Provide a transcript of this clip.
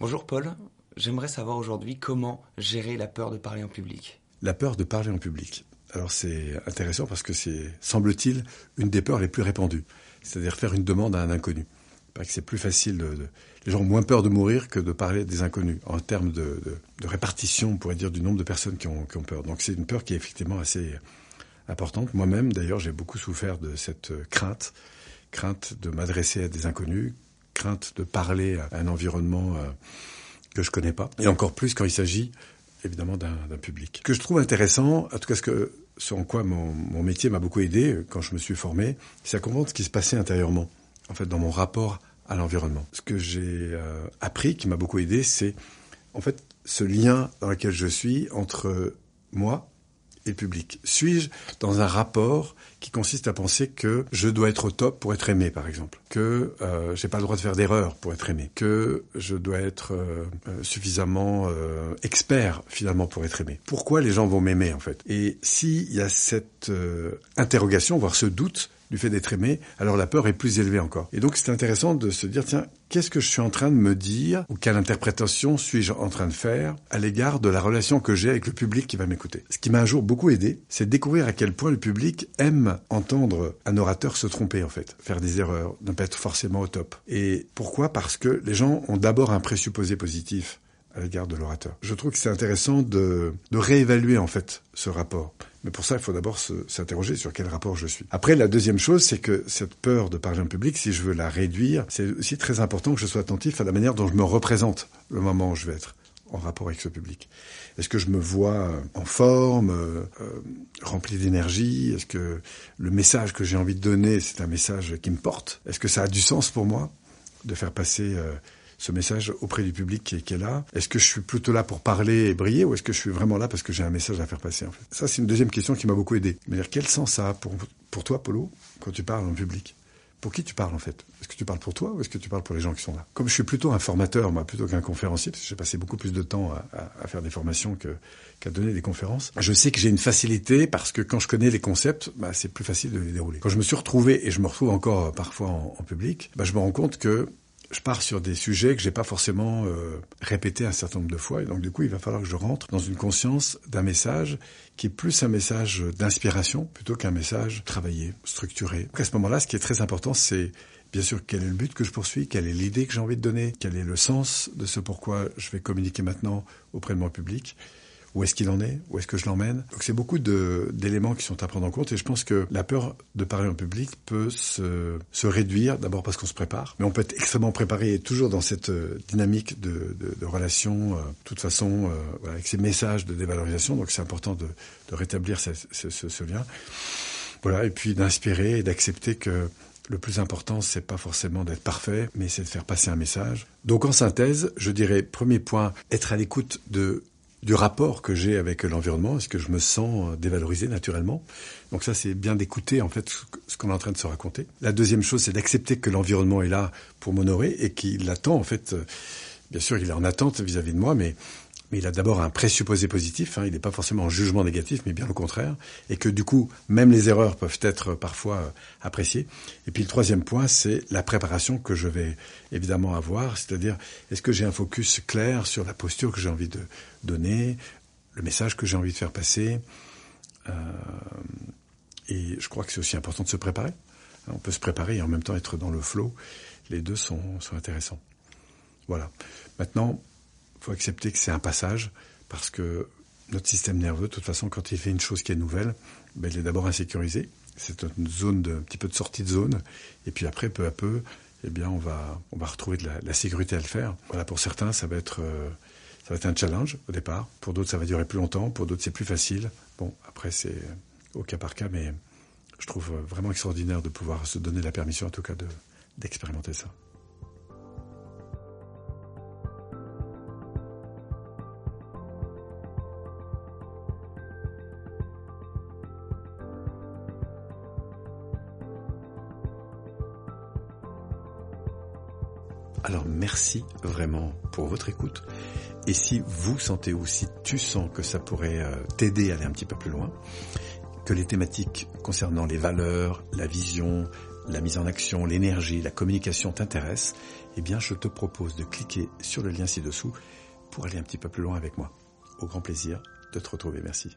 Bonjour Paul, j'aimerais savoir aujourd'hui comment gérer la peur de parler en public. La peur de parler en public. Alors c'est intéressant parce que c'est, semble-t-il, une des peurs les plus répandues. C'est-à-dire faire une demande à un inconnu. c'est plus facile de, les gens ont moins peur de mourir que de parler des inconnus en termes de, répartition, on pourrait dire, du nombre de personnes qui ont, qui ont peur. Donc c'est une peur qui est effectivement assez importante. Moi-même, d'ailleurs, j'ai beaucoup souffert de cette crainte, crainte de m'adresser à des inconnus, de parler à un environnement euh, que je connais pas, et encore plus quand il s'agit évidemment d'un public. Ce que je trouve intéressant, en tout cas ce, que, en quoi mon, mon métier m'a beaucoup aidé euh, quand je me suis formé, c'est à comprendre ce qui se passait intérieurement, en fait, dans mon rapport à l'environnement. Ce que j'ai euh, appris, qui m'a beaucoup aidé, c'est en fait ce lien dans lequel je suis entre moi public. Suis-je dans un rapport qui consiste à penser que je dois être au top pour être aimé, par exemple, que euh, j'ai pas le droit de faire d'erreur pour être aimé, que je dois être euh, euh, suffisamment euh, expert finalement pour être aimé? Pourquoi les gens vont m'aimer en fait? Et s'il y a cette interrogation, voire ce doute, du fait d'être aimé, alors la peur est plus élevée encore. Et donc c'est intéressant de se dire, tiens, qu'est-ce que je suis en train de me dire, ou quelle interprétation suis-je en train de faire à l'égard de la relation que j'ai avec le public qui va m'écouter. Ce qui m'a un jour beaucoup aidé, c'est de découvrir à quel point le public aime entendre un orateur se tromper en fait, faire des erreurs, ne pas être forcément au top. Et pourquoi? Parce que les gens ont d'abord un présupposé positif à l'égard de l'orateur. Je trouve que c'est intéressant de, de réévaluer en fait ce rapport. Mais pour ça, il faut d'abord s'interroger sur quel rapport je suis. Après, la deuxième chose, c'est que cette peur de parler en public, si je veux la réduire, c'est aussi très important que je sois attentif à la manière dont je me représente le moment où je vais être en rapport avec ce public. Est-ce que je me vois en forme, euh, rempli d'énergie? Est-ce que le message que j'ai envie de donner, c'est un message qui me porte? Est-ce que ça a du sens pour moi de faire passer euh, ce message auprès du public qui est, là. Est-ce que je suis plutôt là pour parler et briller ou est-ce que je suis vraiment là parce que j'ai un message à faire passer Ça, c'est une deuxième question qui m'a beaucoup aidé. Mais quel sens ça a pour, pour toi, Polo, quand tu parles en public? Pour qui tu parles en fait? Est-ce que tu parles pour toi ou est-ce que tu parles pour les gens qui sont là? Comme je suis plutôt un formateur, moi, plutôt qu'un conférencier, parce que j'ai passé beaucoup plus de temps à, faire des formations qu'à donner des conférences, je sais que j'ai une facilité parce que quand je connais les concepts, bah, c'est plus facile de les dérouler. Quand je me suis retrouvé, et je me retrouve encore parfois en, en public, bah, je me rends compte que je pars sur des sujets que j'ai pas forcément euh, répétés un certain nombre de fois. Et donc, du coup, il va falloir que je rentre dans une conscience d'un message qui est plus un message d'inspiration plutôt qu'un message travaillé, structuré. À ce moment-là, ce qui est très important, c'est bien sûr quel est le but que je poursuis, quelle est l'idée que j'ai envie de donner, quel est le sens de ce pourquoi je vais communiquer maintenant auprès de mon public où est-ce qu'il en est, où est-ce que je l'emmène. Donc c'est beaucoup d'éléments qui sont à prendre en compte et je pense que la peur de parler en public peut se, réduire d'abord parce qu'on se prépare, mais on peut être extrêmement préparé et toujours dans cette euh, dynamique de, relation, euh, de toute façon, euh, avec ces messages de dévalorisation. Donc c'est important de, rétablir ce, ce, ce, lien. Voilà, et puis d'inspirer et d'accepter que le plus important, c'est pas forcément d'être parfait, mais c'est de faire passer un message. Donc en synthèse, je dirais, premier point, être à l'écoute de du rapport que j'ai avec l'environnement, est-ce que je me sens dévalorisé naturellement? Donc ça, c'est bien d'écouter en fait ce qu'on est en train de se raconter. La deuxième chose, c'est d'accepter que l'environnement est là pour m'honorer et qu'il attend en fait. Bien sûr, il est en attente vis-à-vis de moi, mais mais il a d'abord un présupposé positif, hein, il n'est pas forcément en jugement négatif, mais bien au contraire, et que du coup, même les erreurs peuvent être parfois euh, appréciées. Et puis le troisième point, c'est la préparation que je vais évidemment avoir, c'est-à-dire est-ce que j'ai un focus clair sur la posture que j'ai envie de donner, le message que j'ai envie de faire passer. Euh, et je crois que c'est aussi important de se préparer. On peut se préparer et en même temps être dans le flow. Les deux sont, sont intéressants. Voilà. Maintenant, faut accepter que c'est un passage, parce que notre système nerveux, de toute façon, quand il fait une chose qui est nouvelle, ben, il est d'abord insécurisé. C'est une zone de, un petit peu de sortie de zone. Et puis après, peu à peu, eh bien, on va, on va retrouver de la, sécurité à le faire. Voilà, pour certains, ça va être, euh, ça va être un challenge au départ. Pour d'autres, ça va durer plus longtemps. Pour d'autres, c'est plus facile. Bon, après, c'est au cas par cas, mais je trouve vraiment extraordinaire de pouvoir se donner la permission, en tout cas, de, d'expérimenter ça. Alors merci vraiment pour votre écoute. Et si vous sentez ou si tu sens que ça pourrait euh, t'aider à aller un petit peu plus loin, que les thématiques concernant les valeurs, la vision, la mise en action, l'énergie, la communication t'intéressent, eh bien je te propose de cliquer sur le lien ci-dessous pour aller un petit peu plus loin avec moi. Au grand plaisir de te retrouver. Merci.